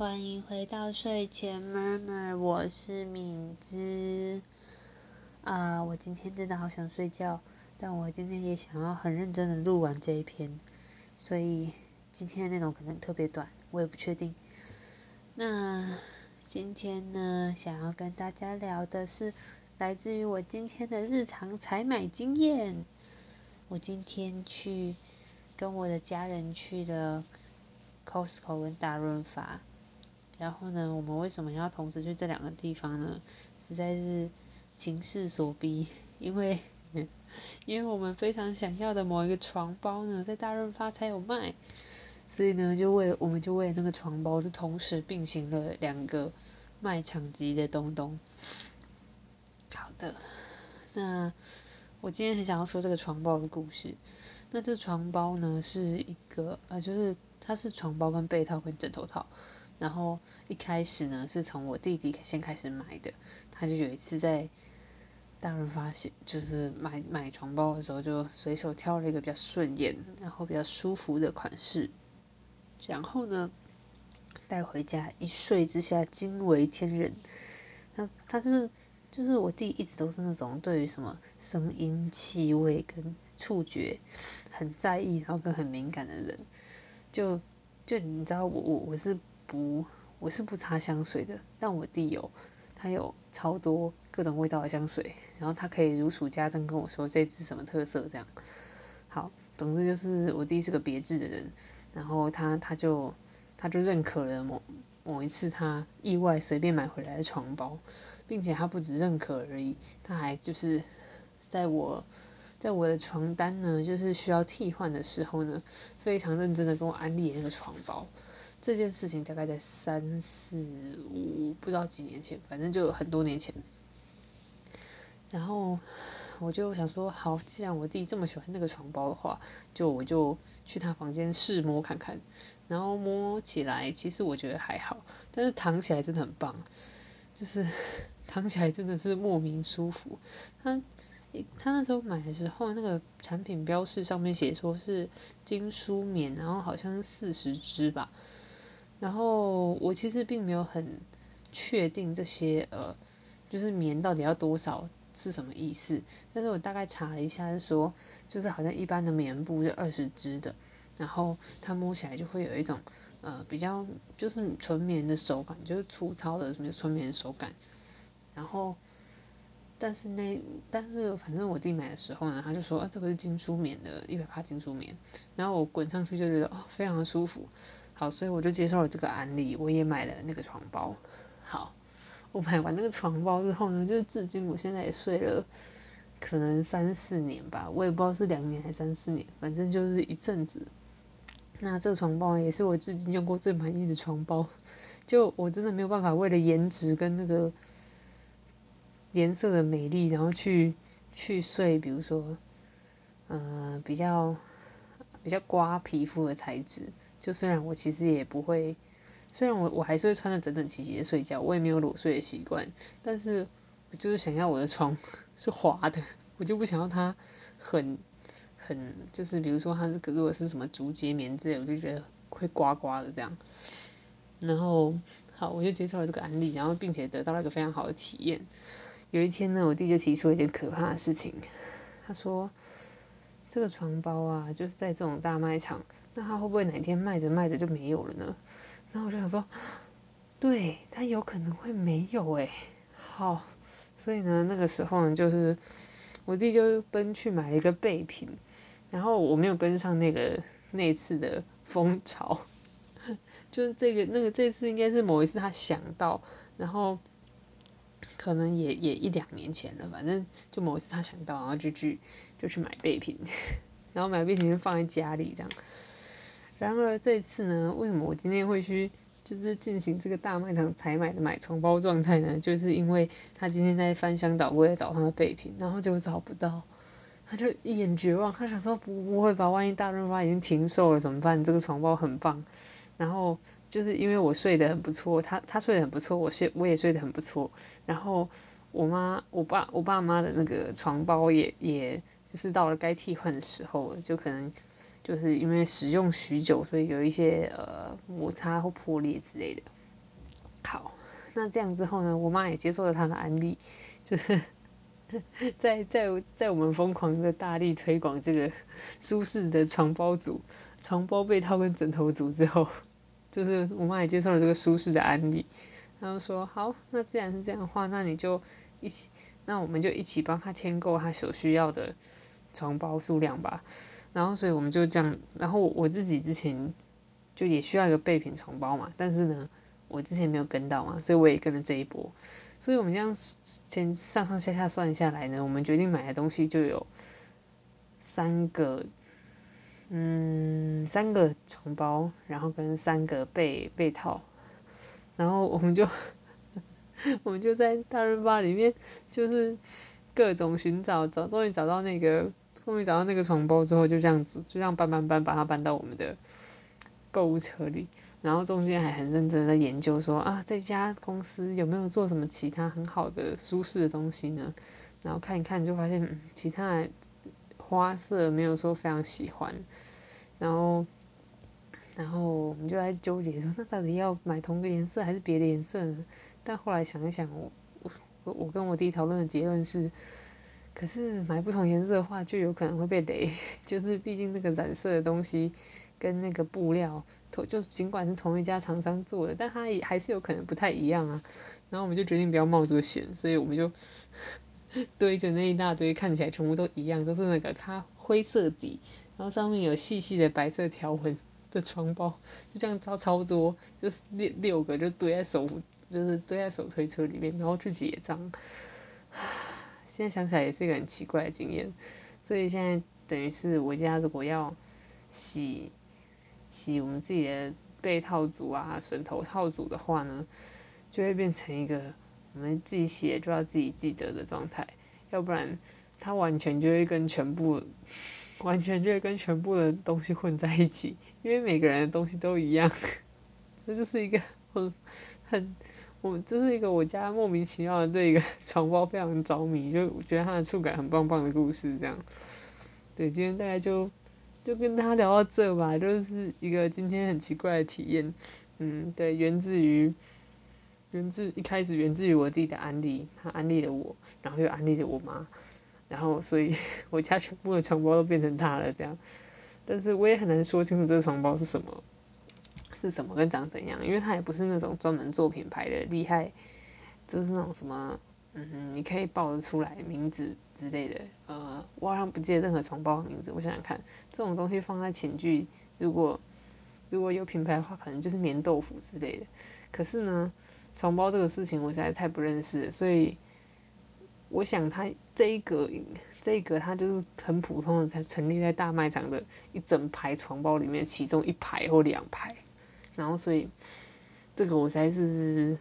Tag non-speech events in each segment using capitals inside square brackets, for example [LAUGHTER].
欢迎回到睡前 murmur，我是敏之。啊，我今天真的好想睡觉，但我今天也想要很认真的录完这一篇，所以今天的内容可能特别短，我也不确定。那今天呢，想要跟大家聊的是来自于我今天的日常采买经验。我今天去跟我的家人去了 Costco 跟大润发。然后呢，我们为什么要同时去这两个地方呢？实在是情势所逼，因为因为我们非常想要的某一个床包呢，在大润发才有卖，所以呢，就为我们就为那个床包，就同时并行了两个卖场级的东东。好的，那我今天很想要说这个床包的故事。那这床包呢，是一个呃，就是它是床包跟被套跟枕头套。然后一开始呢，是从我弟弟先开始买的。他就有一次在大润发现，就是买买床包的时候，就随手挑了一个比较顺眼，然后比较舒服的款式。然后呢，带回家一睡之下惊为天人。他他就是就是我弟一直都是那种对于什么声音、气味跟触觉很在意，然后跟很敏感的人。就就你知道我我我是。不，我是不擦香水的，但我弟有，他有超多各种味道的香水，然后他可以如数家珍跟我说这支什么特色这样。好，总之就是我弟是个别致的人，然后他他就他就认可了某某一次他意外随便买回来的床包，并且他不止认可而已，他还就是在我在我的床单呢就是需要替换的时候呢，非常认真的跟我安利那个床包。这件事情大概在三四五不知道几年前，反正就很多年前。然后我就想说，好，既然我弟这么喜欢那个床包的话，就我就去他房间试摸看看。然后摸起来，其实我觉得还好，但是躺起来真的很棒，就是躺起来真的是莫名舒服。他他那时候买的时候，那个产品标示上面写说是精梳棉，然后好像是四十支吧。然后我其实并没有很确定这些呃，就是棉到底要多少是什么意思。但是我大概查了一下，是说就是好像一般的棉布是二十支的，然后它摸起来就会有一种呃比较就是纯棉的手感，就是粗糙的什么纯棉手感。然后但是那但是反正我弟买的时候呢，他就说啊这个是精梳棉的，一百帕精梳棉。然后我滚上去就觉得哦非常的舒服。好，所以我就接受了这个案例，我也买了那个床包。好，我买完那个床包之后呢，就至今我现在也睡了可能三四年吧，我也不知道是两年还是三四年，反正就是一阵子。那这个床包也是我至今用过最满意的床包，就我真的没有办法为了颜值跟那个颜色的美丽，然后去去睡，比如说，嗯，比较比较刮皮肤的材质。就虽然我其实也不会，虽然我我还是会穿的整整齐齐的睡觉，我也没有裸睡的习惯，但是我就是想要我的床 [LAUGHS] 是滑的，我就不想要它很很就是比如说它是如果是什么竹节棉之类，我就觉得会刮刮的这样。然后好，我就接受了这个案例，然后并且得到了一个非常好的体验。有一天呢，我弟就提出了一件可怕的事情，他说这个床包啊，就是在这种大卖场。那他会不会哪天卖着卖着就没有了呢？然后我就想说，对他有可能会没有哎。好，所以呢，那个时候呢，就是我弟就奔去买一个备品，然后我没有跟上那个那次的风潮，[LAUGHS] 就是这个那个这次应该是某一次他想到，然后可能也也一两年前了，反正就某一次他想到，然后就去就去买备品，[LAUGHS] 然后买备品就放在家里这样。然而这次呢，为什么我今天会去就是进行这个大卖场采买的买床包状态呢？就是因为他今天在翻箱倒柜找他的备品，然后就找不到，他就一眼绝望，他想说不不会吧，万一大润发已经停售了怎么办？这个床包很棒，然后就是因为我睡得很不错，他他睡得很不错，我睡我也睡得很不错，然后我妈我爸我爸妈的那个床包也也就是到了该替换的时候了，就可能。就是因为使用许久，所以有一些呃摩擦或破裂之类的。好，那这样之后呢，我妈也接受了他的安利，就是 [LAUGHS] 在在在我们疯狂的大力推广这个舒适的床包组、床包被套跟枕头组之后，就是我妈也接受了这个舒适的安利，然后说好，那既然是这样的话，那你就一起，那我们就一起帮他添购他所需要的床包数量吧。然后，所以我们就这样。然后我自己之前就也需要一个备品床包嘛，但是呢，我之前没有跟到嘛，所以我也跟了这一波。所以我们这样先上上下下算下来呢，我们决定买的东西就有三个，嗯，三个床包，然后跟三个被被套。然后我们就 [LAUGHS] 我们就在大润发里面就是各种寻找，找终于找到那个。终于找到那个床包之后，就这样子，就这样搬搬搬，把它搬到我们的购物车里。然后中间还很认真的研究说啊，这家公司有没有做什么其他很好的舒适的东西呢？然后看一看，就发现其他花色没有说非常喜欢。然后，然后我们就在纠结说，那到底要买同个颜色还是别的颜色呢？但后来想一想，我我我跟我弟讨论的结论是。可是买不同颜色的话，就有可能会被雷。[LAUGHS] 就是毕竟那个染色的东西跟那个布料，同就尽管是同一家厂商做的，但它也还是有可能不太一样啊。然后我们就决定不要冒这个险，所以我们就 [LAUGHS] 堆着那一大堆看起来全部都一样，都是那个它灰色底，然后上面有细细的白色条纹的床包，就这样超超多，就是六六个就堆在手，就是堆在手推车里面，然后去结账。[SIGHS] 现在想起来也是一个很奇怪的经验，所以现在等于是我家如果要洗洗我们自己的被套组啊、枕头套组的话呢，就会变成一个我们自己写就要自己记得的状态，要不然它完全就会跟全部完全就会跟全部的东西混在一起，因为每个人的东西都一样，[LAUGHS] 这就是一个很很。我这是一个我家莫名其妙的对一个 [LAUGHS] 床包非常着迷，就觉得它的触感很棒棒的故事，这样。对，今天大概就就跟大家聊到这吧，就是一个今天很奇怪的体验。嗯，对，源自于源自一开始源自于我弟的安利，他安利了我，然后又安利了我妈，然后所以 [LAUGHS] 我家全部的床包都变成他了这样。但是我也很难说清楚这个床包是什么。是什么跟长怎样？因为它也不是那种专门做品牌的厉害，就是那种什么，嗯，你可以报得出来名字之类的。呃，我好像不记得任何床包的名字。我想想看，这种东西放在寝具，如果如果有品牌的话，可能就是棉豆腐之类的。可是呢，床包这个事情我实在太不认识，所以我想它这一个这一个它就是很普通的，才陈列在大卖场的一整排床包里面，其中一排或两排。然后，所以这个我实在是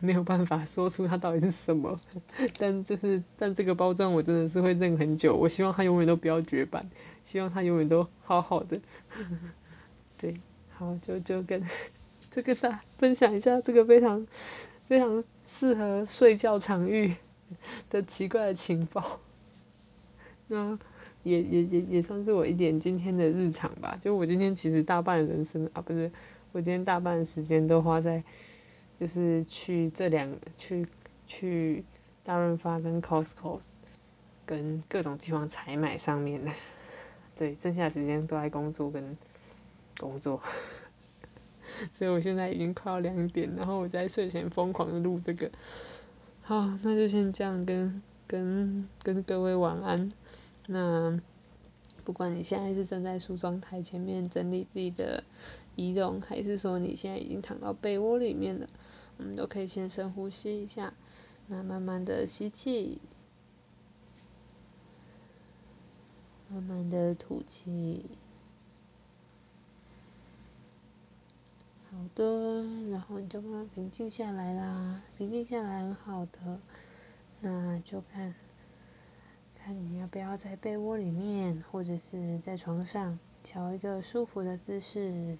没有办法说出它到底是什么。[LAUGHS] 但就是，但这个包装我真的是会认很久。我希望它永远都不要绝版，希望它永远都好好的。对，好，就就跟就跟大家分享一下这个非常非常适合睡觉场域的奇怪的情报。那。也也也也算是我一点今天的日常吧。就我今天其实大半人生啊，不是。我今天大半时间都花在，就是去这两去去大润发跟 Costco，跟各种地方采买上面的。[LAUGHS] 对，剩下时间都在工作跟工作，[LAUGHS] 所以我现在已经快要两点，然后我在睡前疯狂的录这个。好，那就先这样跟跟跟各位晚安。那不管你现在是站在梳妆台前面整理自己的。仪容，还是说你现在已经躺到被窝里面了？我们都可以先深呼吸一下，那慢慢的吸气，慢慢的吐气。好的，然后你就慢慢平静下来啦，平静下来很好的，那就看，看你要不要在被窝里面，或者是在床上，调一个舒服的姿势。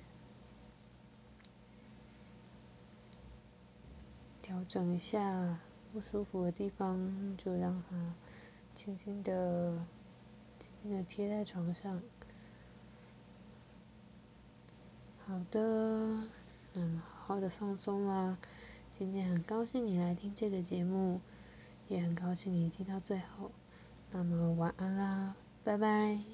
调整一下不舒服的地方，就让它轻轻的、轻轻的贴在床上。好的，那么好好的放松啦。今天很高兴你来听这个节目，也很高兴你听到最后。那么晚安啦，拜拜。